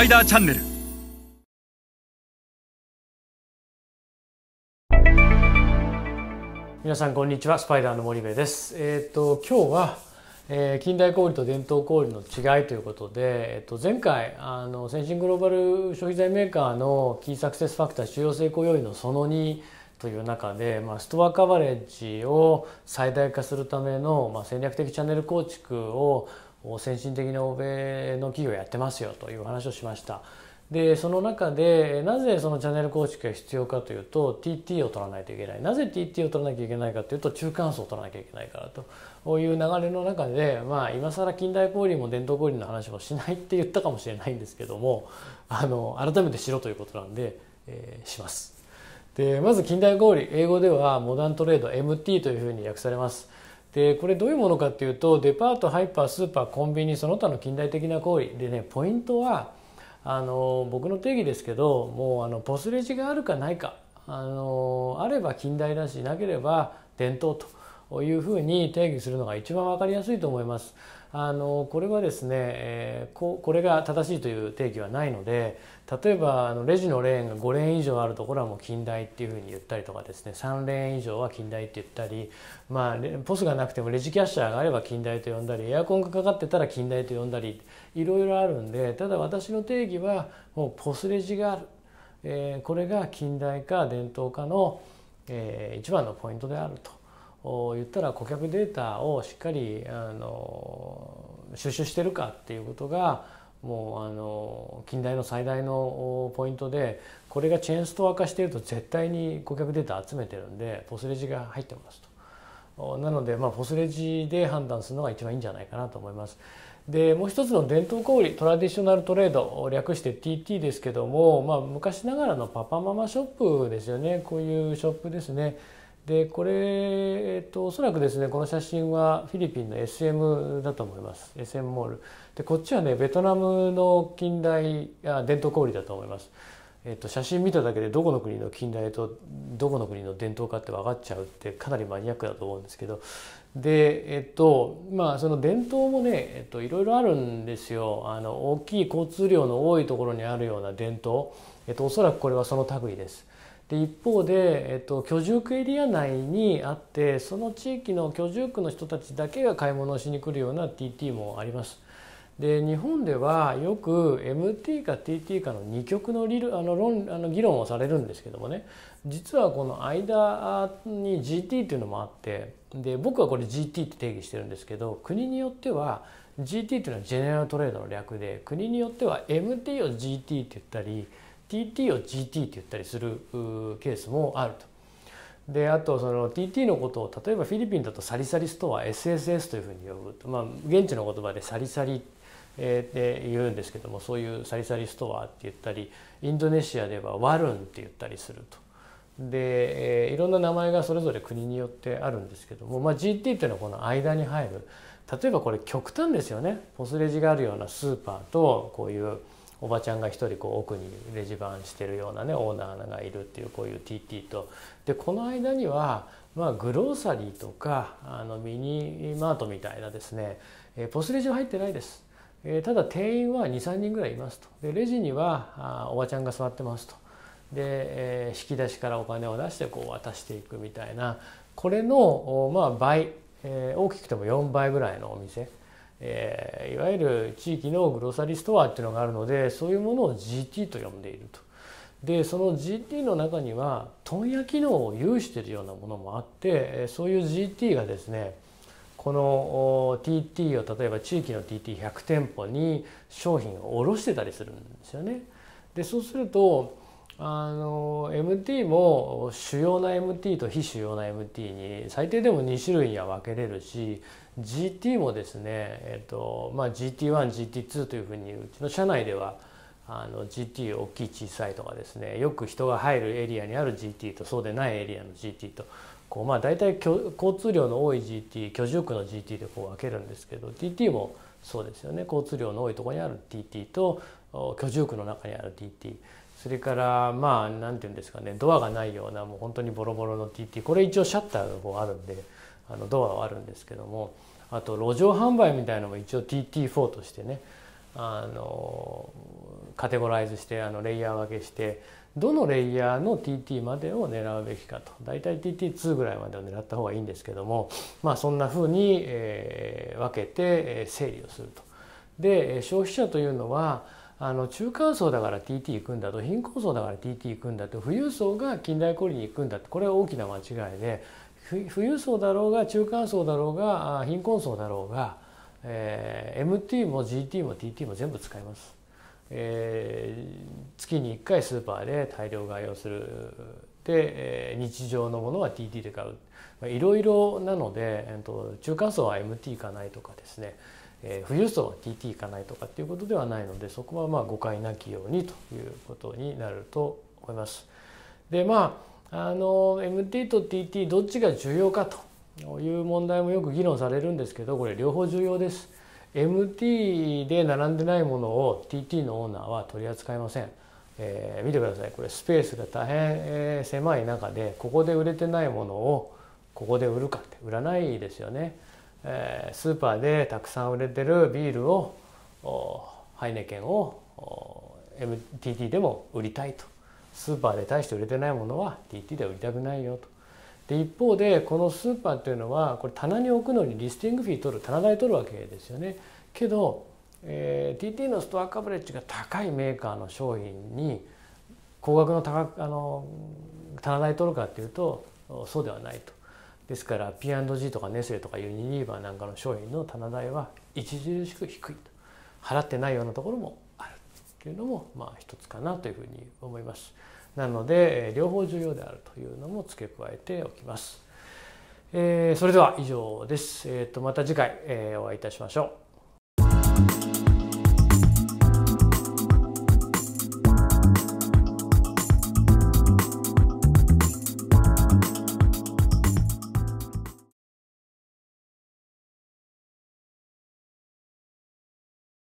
パイダーチャンネル。皆さんこんにちはスパイダーの森部です。えっ、と今日は、えー近代小売と伝統小売の違いということで、えっと前回あの先進グローバル消費財メーカーのキーサクセスファクター主要成功要因のその2という中で、まあ、ストアカバレッジを最大化するための、まあ、戦略的チャンネル構築を先進的な欧米の企業やってますよという話をしました。でその中でなぜそのチャンネル構築が必要かというと TT を取らないといけないなぜ TT を取らなきゃいけないかというと中間層を取らなきゃいけないからとこういう流れの中でまあ今更近代小売も伝統小売の話もしないって言ったかもしれないんですけどもあの改めてしろということなんで、えーします。でまず近代小売英語ではモダントレード MT というふうに訳されます。でこれどういうものかっていうとデパートハイパースーパーコンビニその他の近代的な行為でねポイントはあの僕の定義ですけどもうあのポスレジがあるかないかあのあれば近代だしなければ伝統というふうに定義するのが一番分かりやすいと思います。あのこれはですね、えーここれが正しいという定義はないので例えばあのレジのレーンが5レーン以上あるところはもう近代っていうふうに言ったりとかですね3レーン以上は近代って言ったり、まあ、ポスがなくてもレジキャッシャーがあれば近代と呼んだりエアコンがかかってたら近代と呼んだりいろいろあるんでただ私の定義はもうポスレジがある、えーこれが近代か伝統かの、えー一番のポイントであると。言ったら顧客データをしっかりあの収集してるかっていうことがもうあの近代の最大のポイントでこれがチェーンストア化していると絶対に顧客データ集めてるんでポスレジが入ってますと。なので、まあ、ポスレジで判断するのが一番いいんじゃないかなと思います。でもう一つの伝統小売トラディショナルトレード略して TT ですけども、まあ、昔ながらのパパママショップですよねこういうショップですね。でこれ、えっと、おそらくですねこの写真はフィリピンの SM だと思います。SM モール。でこっちはねベトナムの近代あ伝統小売だと思います、えっと、写真見ただけでどこの国の近代とどこの国の伝統かって分かっちゃうってかなりマニアックだと思うんですけど。でえっとまあその伝統もね、えっと、いろいろあるんですよ。あの大きい交通量の多いところにあるような伝統、えっと、おそらくこれはその類です。で一方で、えっと、居住区エリア内にあってその地域の居住区の人たちだけが買い物をしに来るような TT もあります。で日本ではよく MT か TT かの二極の理論あの論あの議論をされるんですけどもね実はこの間に GT っていうのもあってで僕はこれ GT って定義してるんですけど国によっては GT っていうのはジェネラルトレードの略で国によっては MT を GT って言ったり TT を GT って言ったりするケースもあると。であとその TT のことを例えばフィリピンだとサリサリストア SSS というふうに呼ぶと、まあ、現地の言葉でサリサリって言うんですけどもそういうサリサリストアって言ったりインドネシアではワルンって言ったりすると。で、いろんな名前がそれぞれ国によってあるんですけども、まあ、GT っていうのはこの間に入る例えばこれ極端ですよねポスレジがあるようなスーパーとこういうおばちゃんが一人こう奥にレジ番してるようなねオーナーがいるっていうこういう TT と。でこの間にはまあグローサリーとかあのミニマートみたいなですねえーポスレジは入ってないです。えーただ店員は23人ぐらいいますと。でレジにはあおばちゃんが座ってますと。で、えー引き出しからお金を出してこう渡していくみたいな。これの、おまあ、倍、えー大きくても4倍ぐらいのお店、えーいわゆる地域のグローサリーストアっていうのがあるのでそういうものを GT と呼んでいると。でその GT の中には問屋機能を有しているようなものもあってそういう GT がですねこの TT を例えば地域の TT100 店舗に商品を卸してたりするんですよね。でそうするとあの MT も主要な MT と非主要な MT に最低でも2種類には分けれるし GT もですね、えっとまあ、GT1GT2 というふうにうちの社内ではあの GT 大きい小さいとかですねよく人が入るエリアにある GT とそうでないエリアの GT とこうまあ大体交通量の多い GT 居住区の GT でこう分けるんですけど TT もそうですよね交通量の多いところにある TT と居住区の中にある TT それからまあ何て言うんですかねドアがないようなもう本当にボロボロの TT これ一応シャッターがこうあるんであのドアはあるんですけどもあと路上販売みたいなのも一応 TT4 としてねあのカテゴライズしてあのレイヤー分けしてどのレイヤーの TT までを狙うべきかと大体 TT2 ぐらいまでを狙った方がいいんですけどもまあそんなふうに、えー、分けて整理をすると。で消費者というのはあの中間層だから TT 行くんだと貧困層だから TT 行くんだと富裕層が近代小売に行くんだってこれは大きな間違いで富裕層だろうが中間層だろうが貧困層だろうが、えー、MT も GT も TT も全部使います。えー、月に1回スーパーで大量買いをする。で、えー、日常のものは TT で買う。いろいろなので、えーと、中間層は MT 行かないとかですね、えー、富裕層は TT 行かないとかっていうことではないのでそこはまあ誤解なきようにということになると思います。でまああの MT と TT どっちが重要かという問題もよく議論されるんですけどこれ両方重要です。MT で並んでないものを TT のオーナーは取り扱いません。えー、見てくださいこれスペースが大変、えー、狭い中でここで売れてないものをここで売るかって売らないですよね。えー、スーパーでたくさん売れてるビールをハイネケンを MTT でも売りたいとスーパーで大して売れてないものは TT で売りたくないよとで一方でこのスーパーっていうのはこれ棚に置くのにリスティングフィー取る棚代取るわけですよね。けど、えー、TT のストアカバレッジが高いメーカーの商品に高額の高あの棚代取るかっていうとそうではないと。ですから P&G とかネスレとかユニリーバーなんかの商品の棚代は著しく低いと払ってないようなところもあるというのもまあ一つかなというふうに思います。なので両方重要であるというのも付け加えておきます。えー、それでは以上です。えー、とまた次回、えー、お会いいたしましょう。